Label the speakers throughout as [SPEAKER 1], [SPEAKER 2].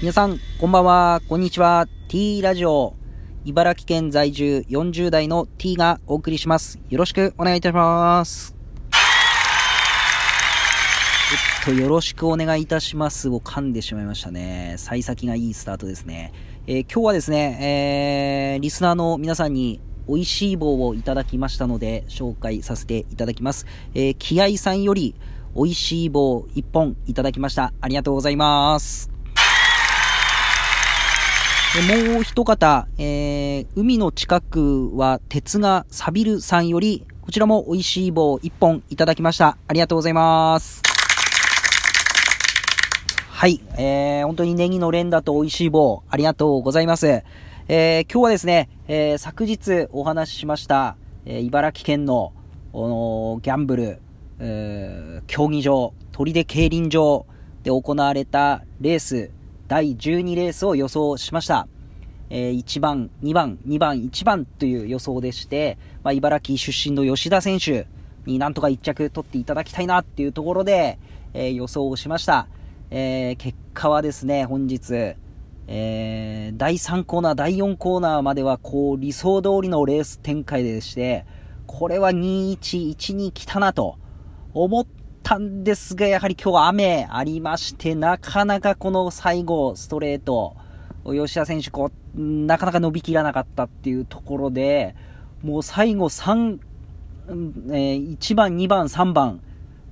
[SPEAKER 1] 皆さん、こんばんは、こんにちは。T ラジオ。茨城県在住40代の T がお送りします。よろしくお願いいたします。えっと、よろしくお願いいたしますを噛んでしまいましたね。幸先がいいスタートですね。えー今日はですね、えーリスナーの皆さんに美味しい棒をいただきましたので、紹介させていただきます。えー気合さんより美味しい棒1本いただきました。ありがとうございます。もう一方、えー海の近くは鉄が錆びるさんより、こちらも美味しい棒1本いただきました。ありがとうございます。はい、えー、本当にネギの連打と美味しい棒、ありがとうございます。えー、今日はですね、えー、昨日お話ししました、えー茨城県の、のギャンブル、えー競技場、砦競輪場で行われたレース、第12レースを予想しました。えー1番、2番、2番、1番という予想でして、まあ、茨城出身の吉田選手になんとか1着取っていただきたいなっていうところで、えー予想をしました。えー結果はですね、本日、えー第3コーナー、第4コーナーまではこう理想通りのレース展開でして、これは2-1-1に来たなと思ったんですが、やはり今日は雨ありまして、なかなかこの最後、ストレート、吉田選手、こう、なかなか伸びきらなかったっていうところで、もう最後3、えー1番、2番、3番、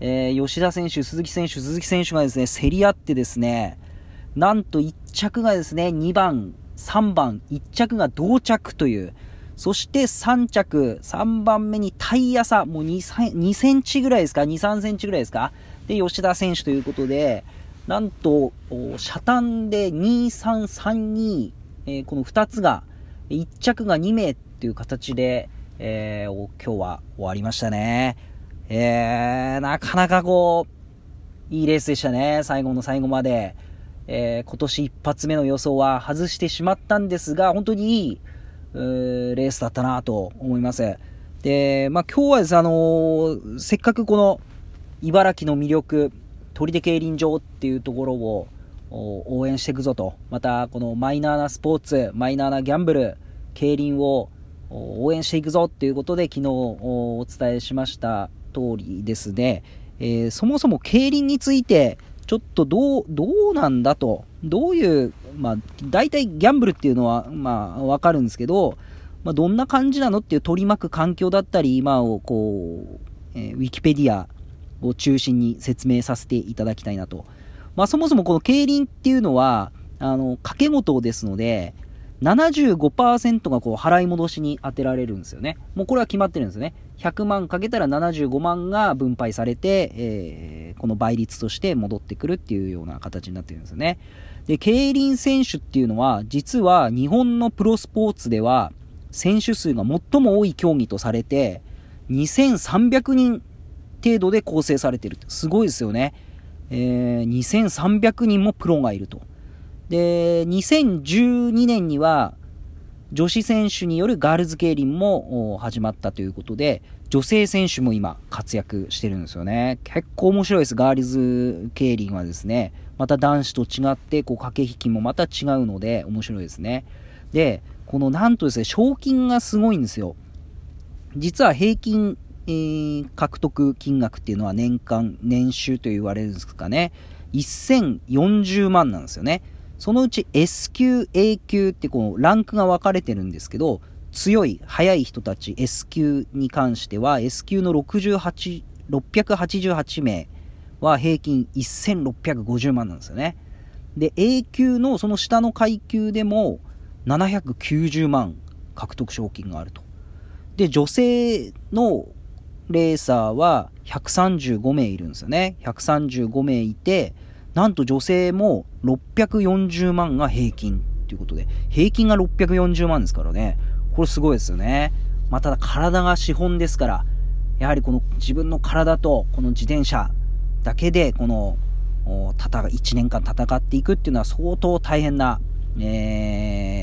[SPEAKER 1] えー吉田選手、鈴木選手、鈴木選手がですね、競り合ってですね、なんと1着がですね、2番、3番、1着が同着という、そして3着、3番目にタイヤ差、もう 2, 2センチぐらいですか、2、3センチぐらいですか、で、吉田選手ということで、なんと、お車単で2、3、3、2、えーこの2つが、1着が2名っていう形で、えー今日は終わりましたね。えー、なかなかこう、いいレースでしたね、最後の最後まで。えー今年一発目の予想は外してしまったんですが、本当にいいレースだったなと思います。で、まあ今日はです、あのーせっかくこの茨城の魅力、砦競輪場っていうところを応援していくぞと、またこのマイナーなスポーツ、マイナーなギャンブル、競輪を応援していくぞっていうことで昨日おお伝えしました通りですね、えーそもそも競輪についてちょっとどう、どうなんだと、どういう、まあ、大体ギャンブルっていうのは、まあ、わかるんですけど、まあ、どんな感じなのっていう取り巻く環境だったり、今をこう、えーウィキペディアを中心に説明させていただきたいなと。まあ、そもそもこの競輪っていうのは、あの、掛け事ですので、75%がこう払い戻しに当てられるんですよね。もうこれは決まってるんですよね。100万かけたら75万が分配されて、えーこの倍率として戻ってくるっていうような形になってるんですよね。で、競輪選手っていうのは、実は日本のプロスポーツでは、選手数が最も多い競技とされて、2300人程度で構成されてる。すごいですよね。えー2300人もプロがいると。で、2012年には、女子選手によるガールズ競輪も始まったということで、女性選手も今活躍してるんですよね。結構面白いです、ガールズ競輪はですね。また男子と違って、こう駆け引きもまた違うので面白いですね。で、このなんとですね、賞金がすごいんですよ。実は平均、えー獲得金額っていうのは年間、年収と言われるんですかね。1040万なんですよね。そのうち S 級、A 級ってこうランクが分かれてるんですけど、強い、速い人たち S 級に関しては S 級の68 688名は平均1650万なんですよね。で、A 級のその下の階級でも790万獲得賞金があると。で、女性のレーサーは135名いるんですよね。135名いて、なんと女性も640万が平均ということで、平均が640万ですからね。これすごいですよね。まあ、ただ体が資本ですから、やはりこの自分の体とこの自転車だけでこの戦1年間戦っていくっていうのは相当大変な、え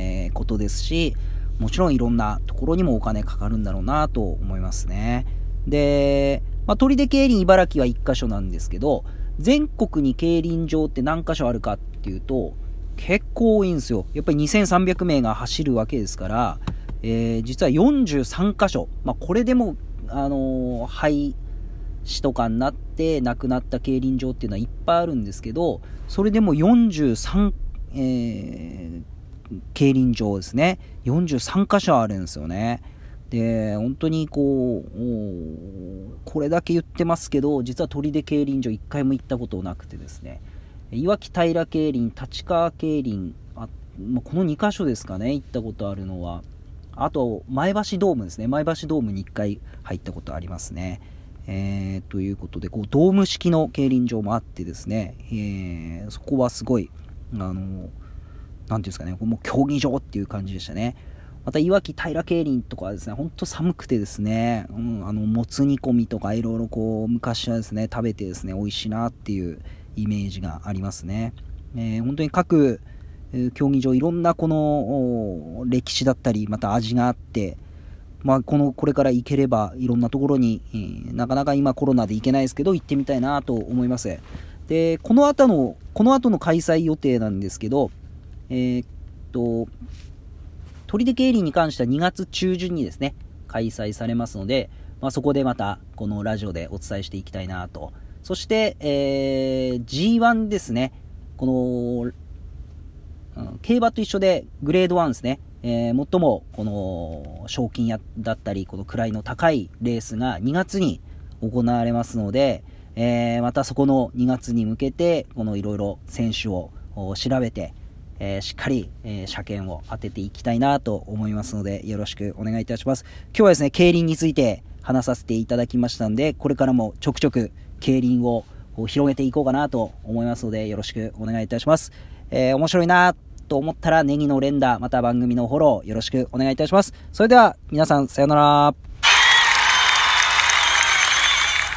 [SPEAKER 1] ーことですし、もちろんいろんなところにもお金かかるんだろうなと思いますね。で、まあ、砦競輪茨城は1箇所なんですけど、全国に競輪場って何箇所あるかっていうと、結構多いんですよ。やっぱり2300名が走るわけですから、えー、実は43箇所、まあ、これでも、あのー、廃止とかになって亡くなった競輪場っていうのはいっぱいあるんですけど、それでも43、えー、競輪場ですね。43箇所あるんですよね。で、本当にこう、これだけ言ってますけど、実は砦競輪場1回も行ったことなくてですね、いわき平競輪、立川競輪、あまこの2箇所ですかね、行ったことあるのは。あと、前橋ドームですね。前橋ドームに1回入ったことありますね。えー、ということで、こう、ドーム式の競輪場もあってですね、えー、そこはすごい、あの、なんていうんですかね、もう競技場っていう感じでしたね。また、いわき平競輪とかはですね、ほんと寒くてですね、うん、あの、もつ煮込みとかいろいろこう、昔はですね、食べてですね、美味しいなっていうイメージがありますね。えー、本当に各、競技場いろんなこの歴史だったりまた味があって、まあ、このこれから行ければいろんなところに、えー、なかなか今コロナで行けないですけど行ってみたいなと思います。でこの後のこの後の開催予定なんですけどえー、っと砦競輪に関しては2月中旬にですね開催されますので、まあ、そこでまたこのラジオでお伝えしていきたいなと。そして、えー、G1 ですね。この競馬と一緒でグレード1ですね、えー、最もこの賞金やだったり、この位の高いレースが2月に行われますので、えー、またそこの2月に向けて、このいろいろ選手を調べて、えー、しっかり、えー、車検を当てていきたいなと思いますので、よろしくお願いいたします。今日はですね、競輪について話させていただきましたんで、これからもちょくちょく競輪を広げていこうかなと思いますので、よろしくお願いいたします。えー、面白いなと思ったらネギの連打、また番組のフォローよろしくお願いいたします。それでは皆さんさようなら。